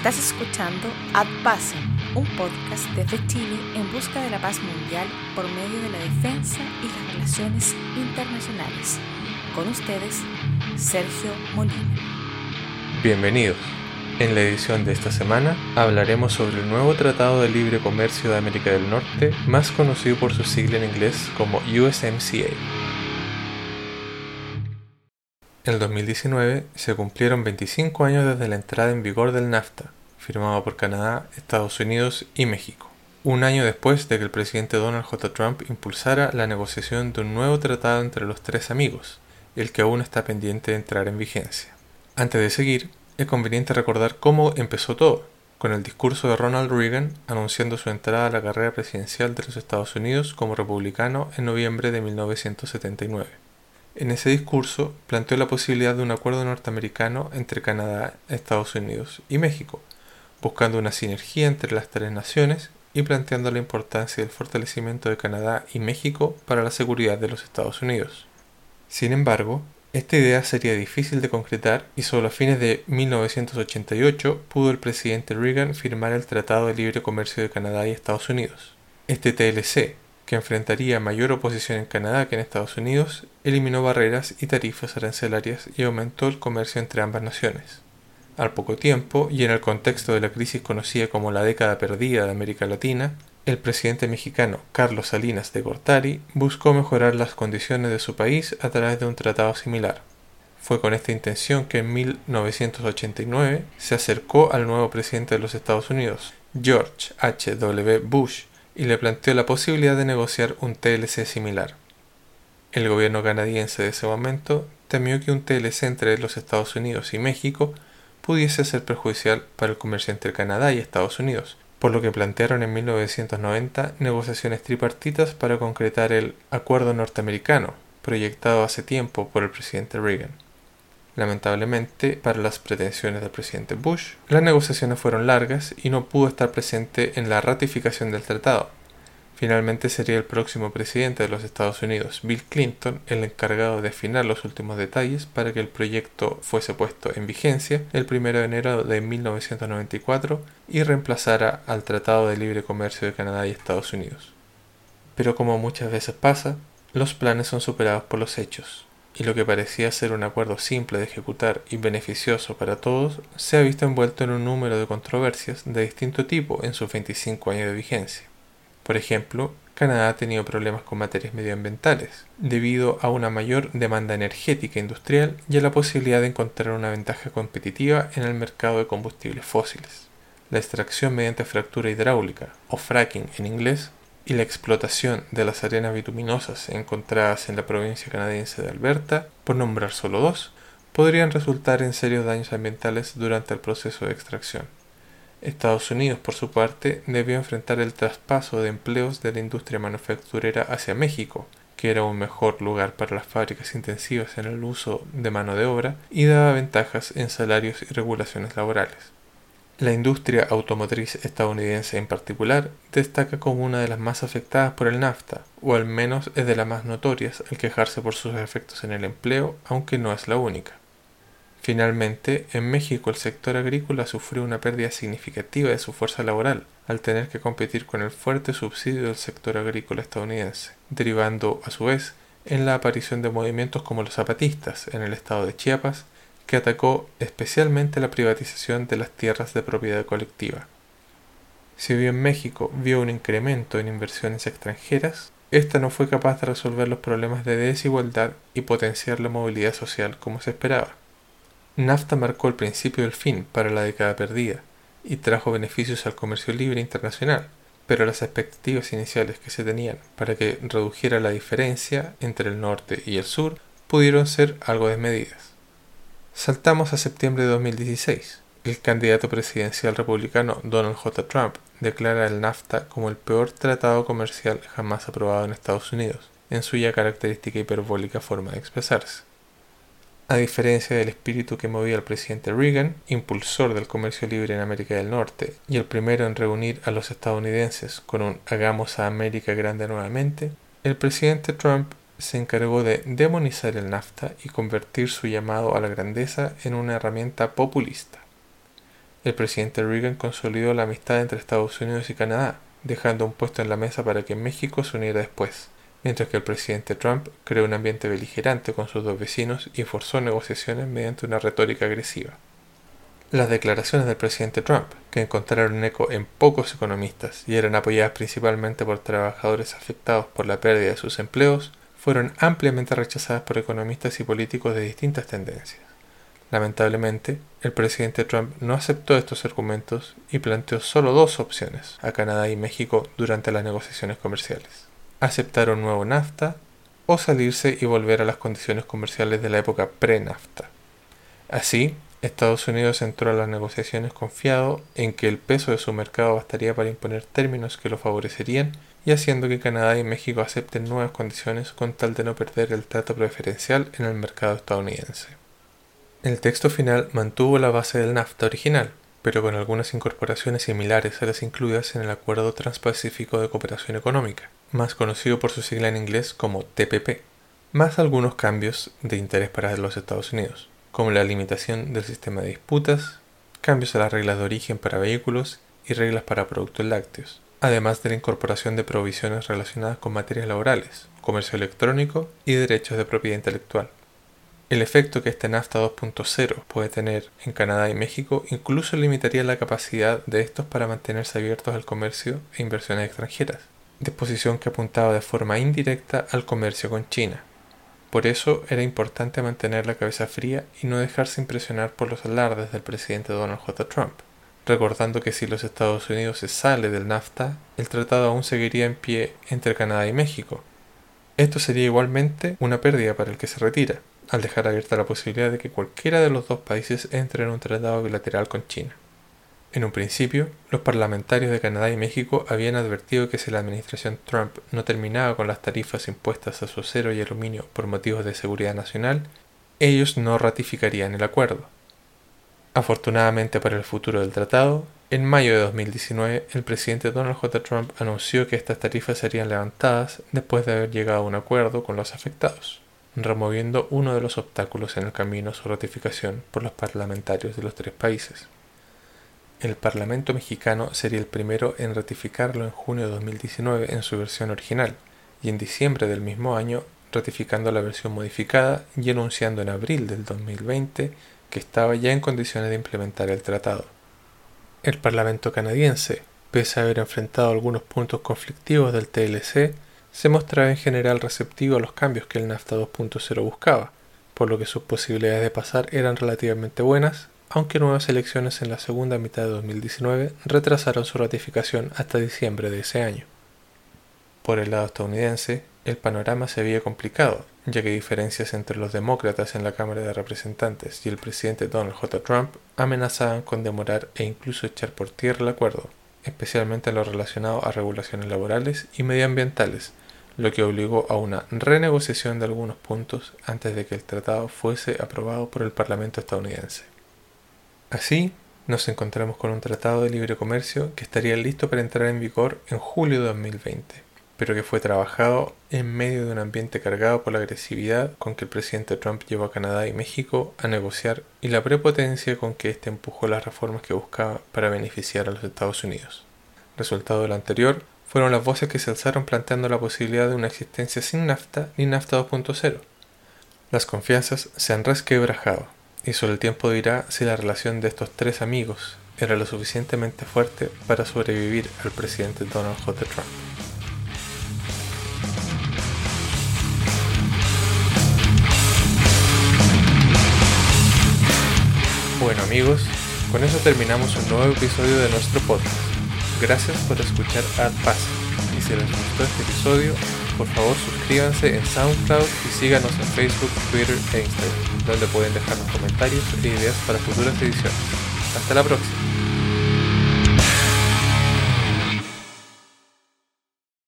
Estás escuchando Ad Pacem, un podcast desde Chile en busca de la paz mundial por medio de la defensa y las relaciones internacionales. Con ustedes, Sergio Molina. Bienvenidos. En la edición de esta semana hablaremos sobre el nuevo Tratado de Libre Comercio de América del Norte, más conocido por su sigla en inglés como USMCA. En el 2019 se cumplieron 25 años desde la entrada en vigor del NAFTA, firmado por Canadá, Estados Unidos y México. Un año después de que el presidente Donald J. Trump impulsara la negociación de un nuevo tratado entre los tres amigos, el que aún está pendiente de entrar en vigencia. Antes de seguir, es conveniente recordar cómo empezó todo, con el discurso de Ronald Reagan anunciando su entrada a la carrera presidencial de los Estados Unidos como republicano en noviembre de 1979. En ese discurso planteó la posibilidad de un acuerdo norteamericano entre Canadá, Estados Unidos y México, buscando una sinergia entre las tres naciones y planteando la importancia del fortalecimiento de Canadá y México para la seguridad de los Estados Unidos. Sin embargo, esta idea sería difícil de concretar y solo a fines de 1988 pudo el presidente Reagan firmar el Tratado de Libre Comercio de Canadá y Estados Unidos. Este TLC, que enfrentaría mayor oposición en Canadá que en Estados Unidos, eliminó barreras y tarifas arancelarias y aumentó el comercio entre ambas naciones. Al poco tiempo, y en el contexto de la crisis conocida como la década perdida de América Latina, el presidente mexicano Carlos Salinas de Gortari buscó mejorar las condiciones de su país a través de un tratado similar. Fue con esta intención que en 1989 se acercó al nuevo presidente de los Estados Unidos, George H. W. Bush, y le planteó la posibilidad de negociar un TLC similar. El gobierno canadiense de ese momento temió que un TLC entre los Estados Unidos y México pudiese ser perjudicial para el comercio entre Canadá y Estados Unidos, por lo que plantearon en 1990 negociaciones tripartitas para concretar el Acuerdo norteamericano, proyectado hace tiempo por el presidente Reagan. Lamentablemente, para las pretensiones del presidente Bush, las negociaciones fueron largas y no pudo estar presente en la ratificación del tratado. Finalmente sería el próximo presidente de los Estados Unidos, Bill Clinton, el encargado de afinar los últimos detalles para que el proyecto fuese puesto en vigencia el 1 de enero de 1994 y reemplazara al Tratado de Libre Comercio de Canadá y Estados Unidos. Pero como muchas veces pasa, los planes son superados por los hechos y lo que parecía ser un acuerdo simple de ejecutar y beneficioso para todos, se ha visto envuelto en un número de controversias de distinto tipo en sus 25 años de vigencia. Por ejemplo, Canadá ha tenido problemas con materias medioambientales, debido a una mayor demanda energética industrial y a la posibilidad de encontrar una ventaja competitiva en el mercado de combustibles fósiles. La extracción mediante fractura hidráulica, o fracking en inglés, y la explotación de las arenas bituminosas encontradas en la provincia canadiense de Alberta, por nombrar solo dos, podrían resultar en serios daños ambientales durante el proceso de extracción. Estados Unidos, por su parte, debió enfrentar el traspaso de empleos de la industria manufacturera hacia México, que era un mejor lugar para las fábricas intensivas en el uso de mano de obra y daba ventajas en salarios y regulaciones laborales. La industria automotriz estadounidense en particular destaca como una de las más afectadas por el NAFTA, o al menos es de las más notorias al quejarse por sus efectos en el empleo, aunque no es la única. Finalmente, en México el sector agrícola sufrió una pérdida significativa de su fuerza laboral, al tener que competir con el fuerte subsidio del sector agrícola estadounidense, derivando, a su vez, en la aparición de movimientos como los zapatistas en el estado de Chiapas que atacó especialmente la privatización de las tierras de propiedad colectiva. Si bien México vio un incremento en inversiones extranjeras, esta no fue capaz de resolver los problemas de desigualdad y potenciar la movilidad social como se esperaba. NAFTA marcó el principio del fin para la década perdida y trajo beneficios al comercio libre internacional, pero las expectativas iniciales que se tenían para que redujera la diferencia entre el norte y el sur pudieron ser algo desmedidas. Saltamos a septiembre de 2016. El candidato presidencial republicano Donald J. Trump declara el NAFTA como el peor tratado comercial jamás aprobado en Estados Unidos, en su ya característica hiperbólica forma de expresarse. A diferencia del espíritu que movía al presidente Reagan, impulsor del comercio libre en América del Norte y el primero en reunir a los estadounidenses con un Hagamos a América grande nuevamente, el presidente Trump se encargó de demonizar el NAFTA y convertir su llamado a la grandeza en una herramienta populista. el presidente Reagan consolidó la amistad entre Estados Unidos y Canadá, dejando un puesto en la mesa para que México se uniera después, mientras que el presidente Trump creó un ambiente beligerante con sus dos vecinos y forzó negociaciones mediante una retórica agresiva. Las declaraciones del presidente Trump, que encontraron eco en pocos economistas y eran apoyadas principalmente por trabajadores afectados por la pérdida de sus empleos, fueron ampliamente rechazadas por economistas y políticos de distintas tendencias. Lamentablemente, el presidente Trump no aceptó estos argumentos y planteó solo dos opciones a Canadá y México durante las negociaciones comerciales. Aceptar un nuevo NAFTA o salirse y volver a las condiciones comerciales de la época pre-NAFTA. Así, Estados Unidos entró a las negociaciones confiado en que el peso de su mercado bastaría para imponer términos que lo favorecerían y haciendo que Canadá y México acepten nuevas condiciones con tal de no perder el trato preferencial en el mercado estadounidense. El texto final mantuvo la base del NAFTA original, pero con algunas incorporaciones similares a las incluidas en el Acuerdo Transpacífico de Cooperación Económica, más conocido por su sigla en inglés como TPP, más algunos cambios de interés para los Estados Unidos como la limitación del sistema de disputas, cambios a las reglas de origen para vehículos y reglas para productos lácteos, además de la incorporación de provisiones relacionadas con materias laborales, comercio electrónico y derechos de propiedad intelectual. El efecto que este NAFTA 2.0 puede tener en Canadá y México incluso limitaría la capacidad de estos para mantenerse abiertos al comercio e inversiones extranjeras, disposición que apuntaba de forma indirecta al comercio con China, por eso era importante mantener la cabeza fría y no dejarse impresionar por los alardes del presidente Donald J. Trump, recordando que si los Estados Unidos se sale del NAFTA, el tratado aún seguiría en pie entre Canadá y México. Esto sería igualmente una pérdida para el que se retira, al dejar abierta la posibilidad de que cualquiera de los dos países entre en un tratado bilateral con China. En un principio, los parlamentarios de Canadá y México habían advertido que si la administración Trump no terminaba con las tarifas impuestas a su acero y aluminio por motivos de seguridad nacional, ellos no ratificarían el acuerdo. Afortunadamente para el futuro del tratado, en mayo de 2019 el presidente Donald J. Trump anunció que estas tarifas serían levantadas después de haber llegado a un acuerdo con los afectados, removiendo uno de los obstáculos en el camino a su ratificación por los parlamentarios de los tres países. El Parlamento mexicano sería el primero en ratificarlo en junio de 2019 en su versión original y en diciembre del mismo año ratificando la versión modificada y anunciando en abril del 2020 que estaba ya en condiciones de implementar el tratado. El Parlamento canadiense, pese a haber enfrentado algunos puntos conflictivos del TLC, se mostraba en general receptivo a los cambios que el NAFTA 2.0 buscaba, por lo que sus posibilidades de pasar eran relativamente buenas aunque nuevas elecciones en la segunda mitad de 2019 retrasaron su ratificación hasta diciembre de ese año. Por el lado estadounidense, el panorama se veía complicado, ya que diferencias entre los demócratas en la Cámara de Representantes y el presidente Donald J. Trump amenazaban con demorar e incluso echar por tierra el acuerdo, especialmente en lo relacionado a regulaciones laborales y medioambientales, lo que obligó a una renegociación de algunos puntos antes de que el tratado fuese aprobado por el Parlamento estadounidense. Así, nos encontramos con un tratado de libre comercio que estaría listo para entrar en vigor en julio de 2020, pero que fue trabajado en medio de un ambiente cargado por la agresividad con que el presidente Trump llevó a Canadá y México a negociar y la prepotencia con que éste empujó las reformas que buscaba para beneficiar a los Estados Unidos. Resultado de lo anterior fueron las voces que se alzaron planteando la posibilidad de una existencia sin NAFTA ni NAFTA 2.0. Las confianzas se han resquebrajado y solo el tiempo dirá si la relación de estos tres amigos era lo suficientemente fuerte para sobrevivir al presidente Donald J. Trump. Bueno amigos, con eso terminamos un nuevo episodio de nuestro podcast. Gracias por escuchar Ad Y si les gustó este episodio, por favor suscríbanse en SoundCloud y síganos en Facebook, Twitter e Instagram, donde pueden dejarnos comentarios e ideas para futuras ediciones. Hasta la próxima.